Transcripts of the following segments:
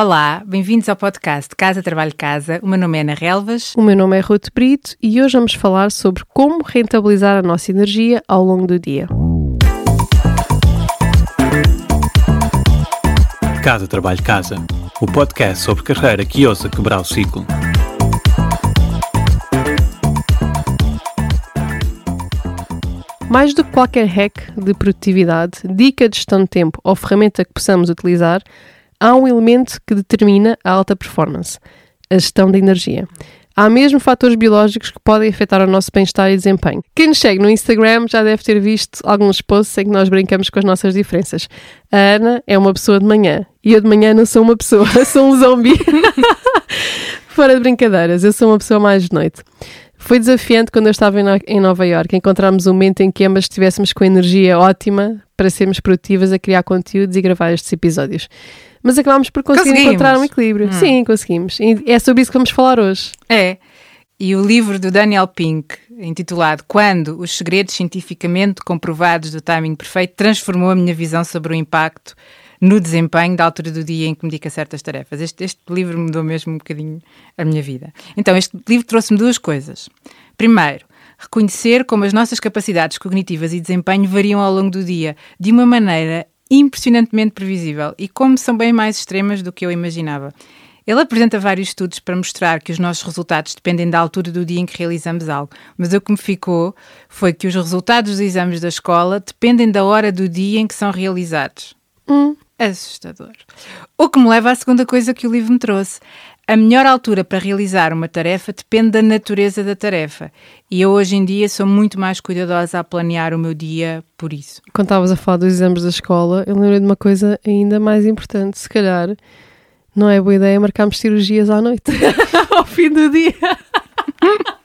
Olá, bem-vindos ao podcast Casa Trabalho Casa. O meu nome é Ana Relvas. O meu nome é Ruth Brito e hoje vamos falar sobre como rentabilizar a nossa energia ao longo do dia. Casa Trabalho Casa, o podcast sobre carreira que ousa quebrar o ciclo. Mais do que qualquer hack de produtividade, dica de gestão de tempo ou ferramenta que possamos utilizar, há um elemento que determina a alta performance: a gestão da energia. Há mesmo fatores biológicos que podem afetar o nosso bem-estar e desempenho. Quem nos segue no Instagram já deve ter visto alguns posts em que nós brincamos com as nossas diferenças. A Ana é uma pessoa de manhã e eu de manhã não sou uma pessoa, sou um zombie. Fora de brincadeiras, eu sou uma pessoa mais de noite. Foi desafiante quando eu estava em Nova Iorque encontrarmos um momento em que ambas estivéssemos com energia ótima para sermos produtivas a criar conteúdos e gravar estes episódios mas acabámos por conseguir encontrar um equilíbrio. Hum. Sim, conseguimos. E é sobre isso que vamos falar hoje. É. E o livro do Daniel Pink, intitulado Quando os segredos cientificamente comprovados do timing perfeito, transformou a minha visão sobre o impacto no desempenho da altura do dia em que me dedico a certas tarefas. Este, este livro mudou mesmo um bocadinho a minha vida. Então, este livro trouxe-me duas coisas. Primeiro, reconhecer como as nossas capacidades cognitivas e desempenho variam ao longo do dia de uma maneira impressionantemente previsível e como são bem mais extremas do que eu imaginava. Ele apresenta vários estudos para mostrar que os nossos resultados dependem da altura do dia em que realizamos algo, mas o que me ficou foi que os resultados dos exames da escola dependem da hora do dia em que são realizados. Hum. Assustador. O que me leva à segunda coisa que o livro me trouxe. A melhor altura para realizar uma tarefa depende da natureza da tarefa. E eu hoje em dia sou muito mais cuidadosa a planear o meu dia por isso. Quando estavas a falar dos exames da escola, eu lembrei de uma coisa ainda mais importante. Se calhar não é boa ideia marcarmos cirurgias à noite, ao fim do dia.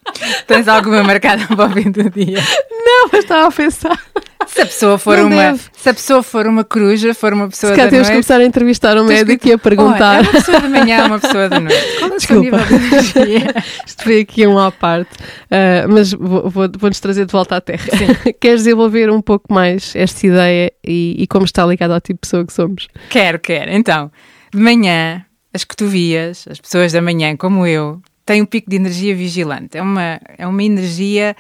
Tens alguma marcada para o fim do dia? Não, mas estava a pensar. Se a pessoa for não uma, deve. se a pessoa for uma coruja, for uma pessoa se da temos noite, começar a entrevistar um médico que... e a perguntar. É uma pessoa da manhã, uma pessoa da noite. Qual é Desculpa. Isto foi aqui um à parte, uh, mas vou-nos vou, vou trazer de volta à Terra. Queres desenvolver um pouco mais esta ideia e, e como está ligado ao tipo de pessoa que somos? Quero, quero. Então, de manhã, as cotovias, as pessoas da manhã, como eu, têm um pico de energia vigilante. É uma, é uma energia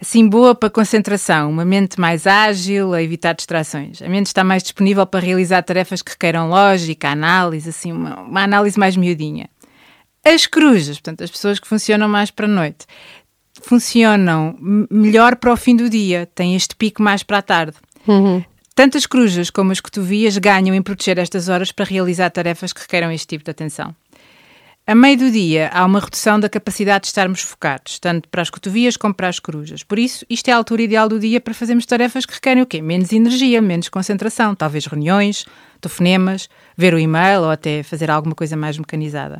assim boa para concentração, uma mente mais ágil, a evitar distrações. A mente está mais disponível para realizar tarefas que requeram lógica, análise, assim, uma, uma análise mais miudinha. As corujas, portanto, as pessoas que funcionam mais para a noite, funcionam melhor para o fim do dia, têm este pico mais para a tarde. Uhum. Tanto as corujas como as cotovias ganham em proteger estas horas para realizar tarefas que requeram este tipo de atenção. A meio do dia há uma redução da capacidade de estarmos focados, tanto para as cotovias como para as corujas. Por isso, isto é a altura ideal do dia para fazermos tarefas que requerem o quê? Menos energia, menos concentração, talvez reuniões, telefonemas, ver o e-mail ou até fazer alguma coisa mais mecanizada.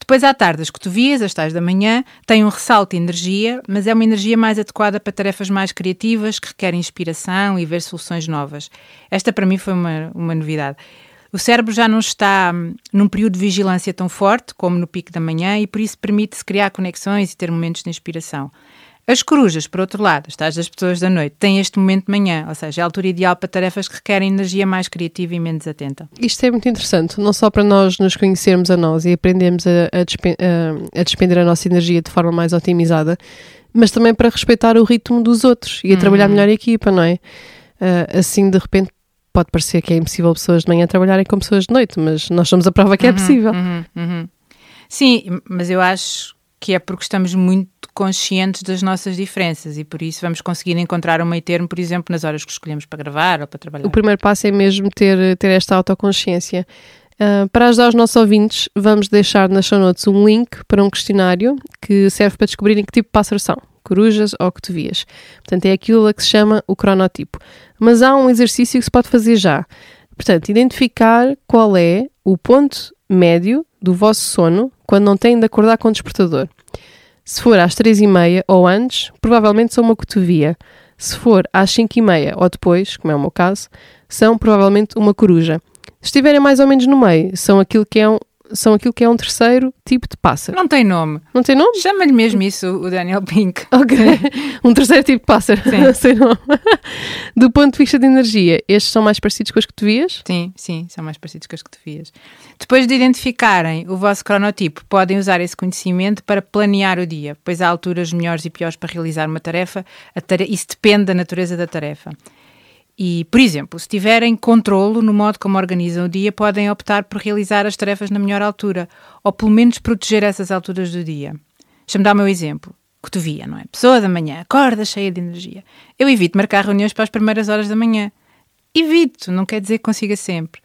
Depois, à tarde, as cotovias, às tais da manhã, têm um ressalto de energia, mas é uma energia mais adequada para tarefas mais criativas, que requerem inspiração e ver soluções novas. Esta, para mim, foi uma, uma novidade. O cérebro já não está hum, num período de vigilância tão forte como no pico da manhã e por isso permite-se criar conexões e ter momentos de inspiração. As corujas, por outro lado, as tais das pessoas da noite, têm este momento de manhã, ou seja, é a altura ideal para tarefas que requerem energia mais criativa e menos atenta. Isto é muito interessante, não só para nós nos conhecermos a nós e aprendermos a, a, a, a despender a nossa energia de forma mais otimizada, mas também para respeitar o ritmo dos outros e a trabalhar uhum. melhor em equipa, não é? Uh, assim, de repente, pode parecer que é impossível pessoas de manhã trabalharem com pessoas de noite, mas nós somos a prova que é uhum, possível. Uhum, uhum. Sim, mas eu acho que é porque estamos muito conscientes das nossas diferenças e por isso vamos conseguir encontrar um meio termo, por exemplo, nas horas que escolhemos para gravar ou para trabalhar. O primeiro passo é mesmo ter, ter esta autoconsciência. Uh, para ajudar os nossos ouvintes, vamos deixar nas show notes um link para um questionário que serve para descobrirem que tipo de pássaro são corujas ou cotovias. Portanto, é aquilo que se chama o cronotipo. Mas há um exercício que se pode fazer já. Portanto, identificar qual é o ponto médio do vosso sono quando não têm de acordar com o despertador. Se for às três e meia ou antes, provavelmente são uma cotovia. Se for às cinco e meia ou depois, como é o meu caso, são provavelmente uma coruja. Se estiverem mais ou menos no meio, são aquilo que é um, são aquilo que é um terceiro tipo de pássaro. Não tem nome. Não tem nome? Chama-lhe mesmo isso o Daniel Pink. Ok. um terceiro tipo de pássaro. Sim. Sem nome. Do ponto de vista de energia, estes são mais parecidos com as cotovias? Sim, sim, são mais parecidos com as cotovias. Depois de identificarem o vosso cronotipo, podem usar esse conhecimento para planear o dia, pois há alturas melhores e piores para realizar uma tarefa. A tare- Isso depende da natureza da tarefa. E, por exemplo, se tiverem controlo no modo como organizam o dia, podem optar por realizar as tarefas na melhor altura, ou pelo menos proteger essas alturas do dia. Deixa-me dar o meu exemplo. Cotovia, não é? Pessoa da manhã, acorda cheia de energia. Eu evito marcar reuniões para as primeiras horas da manhã. Evito, não quer dizer que consiga sempre.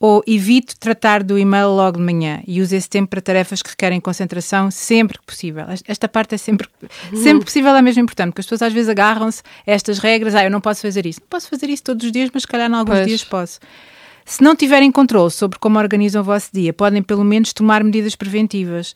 Ou evito tratar do e-mail logo de manhã e uso esse tempo para tarefas que requerem concentração sempre que possível. Esta parte é sempre, sempre possível, é mesmo importante, porque as pessoas às vezes agarram-se a estas regras. Ah, eu não posso fazer isso. Não posso fazer isso todos os dias, mas se calhar em alguns Pois. dias posso. Se não tiverem controle sobre como organizam o vosso dia, podem pelo menos tomar medidas preventivas.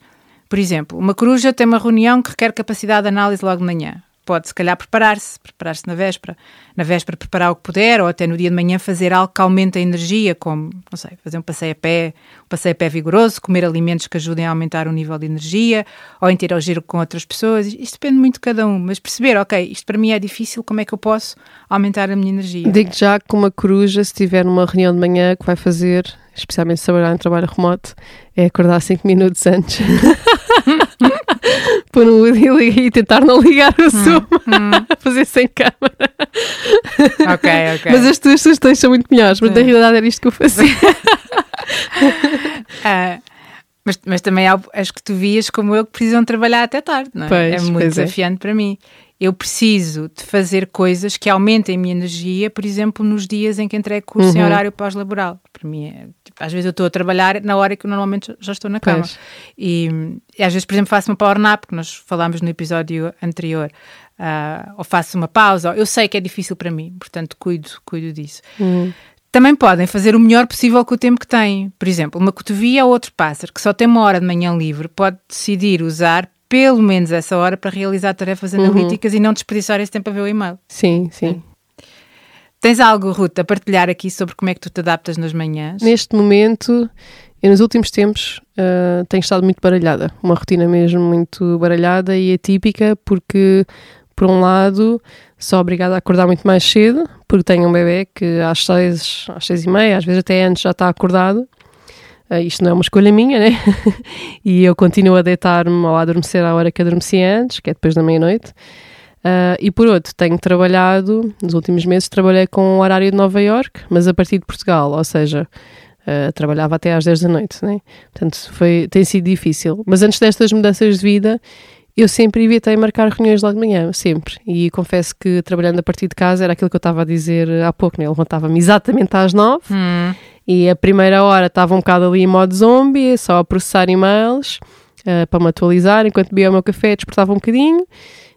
Por exemplo, uma coruja tem uma reunião que requer capacidade de análise logo de manhã. Pode, se calhar, preparar-se, preparar-se na véspera. Na véspera, preparar o que puder, ou até no dia de manhã fazer algo que aumente a energia, como, não sei, fazer um passeio a pé, um passeio a pé vigoroso, comer alimentos que ajudem a aumentar o nível de energia, ou interagir com outras pessoas. Isto depende muito de cada um, mas perceber, ok, isto para mim é difícil, como é que eu posso aumentar a minha energia? Digo já que uma coruja, se tiver numa reunião de manhã que vai fazer, especialmente se trabalhar em trabalho remoto, é acordar 5 minutos antes. Pôr no e e tentar não ligar o Zoom. Fazer sem câmara. Ok, ok. Mas as tuas sugestões são muito melhores, mas na Sim. realidade era isto que eu fazia. Ah, mas, mas também há as que tu vias como eu que precisam trabalhar até tarde, não é? Pois, é muito é. desafiante para mim. Eu preciso de fazer coisas que aumentem a minha energia, por exemplo, nos dias em que entrego curso em Uhum. horário pós-laboral. Para mim, é, tipo, às vezes eu estou a trabalhar na hora que eu normalmente já estou na cama. E, e às vezes, por exemplo, faço uma power nap, que nós falámos no episódio anterior, ah, ou faço uma pausa. Eu sei que é difícil para mim, portanto, cuido, cuido disso. Também podem fazer o melhor possível com o tempo que têm. Por exemplo, uma cotovia ou outro pássaro que só tem uma hora de manhã livre pode decidir usar pelo menos essa hora para realizar tarefas analíticas e não desperdiçar esse tempo a ver o e-mail. Sim, sim. Tens algo, Ruth, a partilhar aqui sobre como é que tu te adaptas nas manhãs? Neste momento, eu nos últimos tempos ah, tenho estado muito baralhada. Uma rotina mesmo muito baralhada e atípica, porque, por um lado, sou obrigada a acordar muito mais cedo, porque tenho um bebê que às seis, às seis e meia, às vezes até antes já está acordado. Ah, isto não é uma escolha minha, né? e eu continuo a deitar-me ou a adormecer à hora que adormeci antes, que é depois da meia-noite. Ah, e por outro, tenho trabalhado, nos últimos meses, trabalhei com o horário de Nova York, mas a partir de Portugal, ou seja, ah, trabalhava até às 10 da noite, né? Portanto, foi, tem sido difícil. Mas antes destas mudanças de vida, eu sempre evitei marcar reuniões logo de manhã, sempre. E confesso que trabalhando a partir de casa era aquilo que eu estava a dizer há pouco, né? Eu levantava-me exatamente às 9 Hum, e a primeira hora estava um bocado ali em modo zombie, só a processar e-mails ah, para me atualizar, enquanto bebia o meu café, despertava um bocadinho.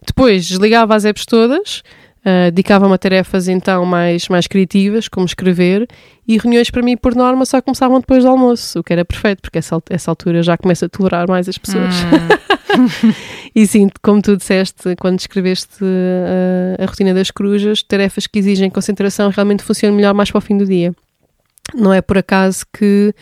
Depois desligava as apps todas, ah, dedicava-me a tarefas então mais, mais criativas, como escrever, e reuniões para mim, por norma, só começavam depois do almoço, o que era perfeito, porque essa, essa altura já começo a tolerar mais as pessoas. hum, E sim, como tu disseste, quando escreveste ah, a rotina das corujas, tarefas que exigem concentração realmente funcionam melhor mais para o fim do dia. Não é por acaso que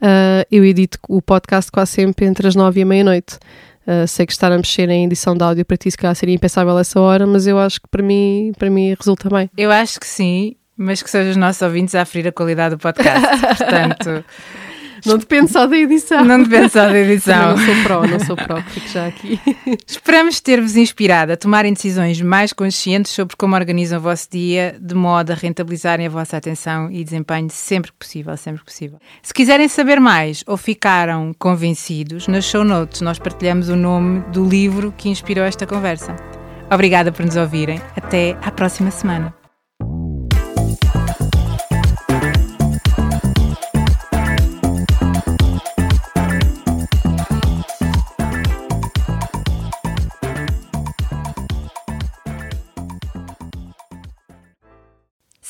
ah, eu edito o podcast quase sempre entre as nove e a meia-noite. Ah, sei que estar a mexer em edição de áudio para ti se calhar seria impensável essa hora, mas eu acho que para mim, para mim resulta bem. eu acho que sim, mas que sejam os nossos ouvintes a aferir a qualidade do podcast. Portanto, Não depende só da edição. não depende só da edição. não sou pró, não sou pró, fico já aqui. Esperamos ter-vos inspirado a tomarem decisões mais conscientes sobre como organizam o vosso dia, de modo a rentabilizarem a vossa atenção e desempenho sempre que possível, sempre que possível. Se quiserem saber mais ou ficaram convencidos, nas show notes nós partilhamos o nome do livro que inspirou esta conversa. Obrigada por nos ouvirem. Até à próxima semana.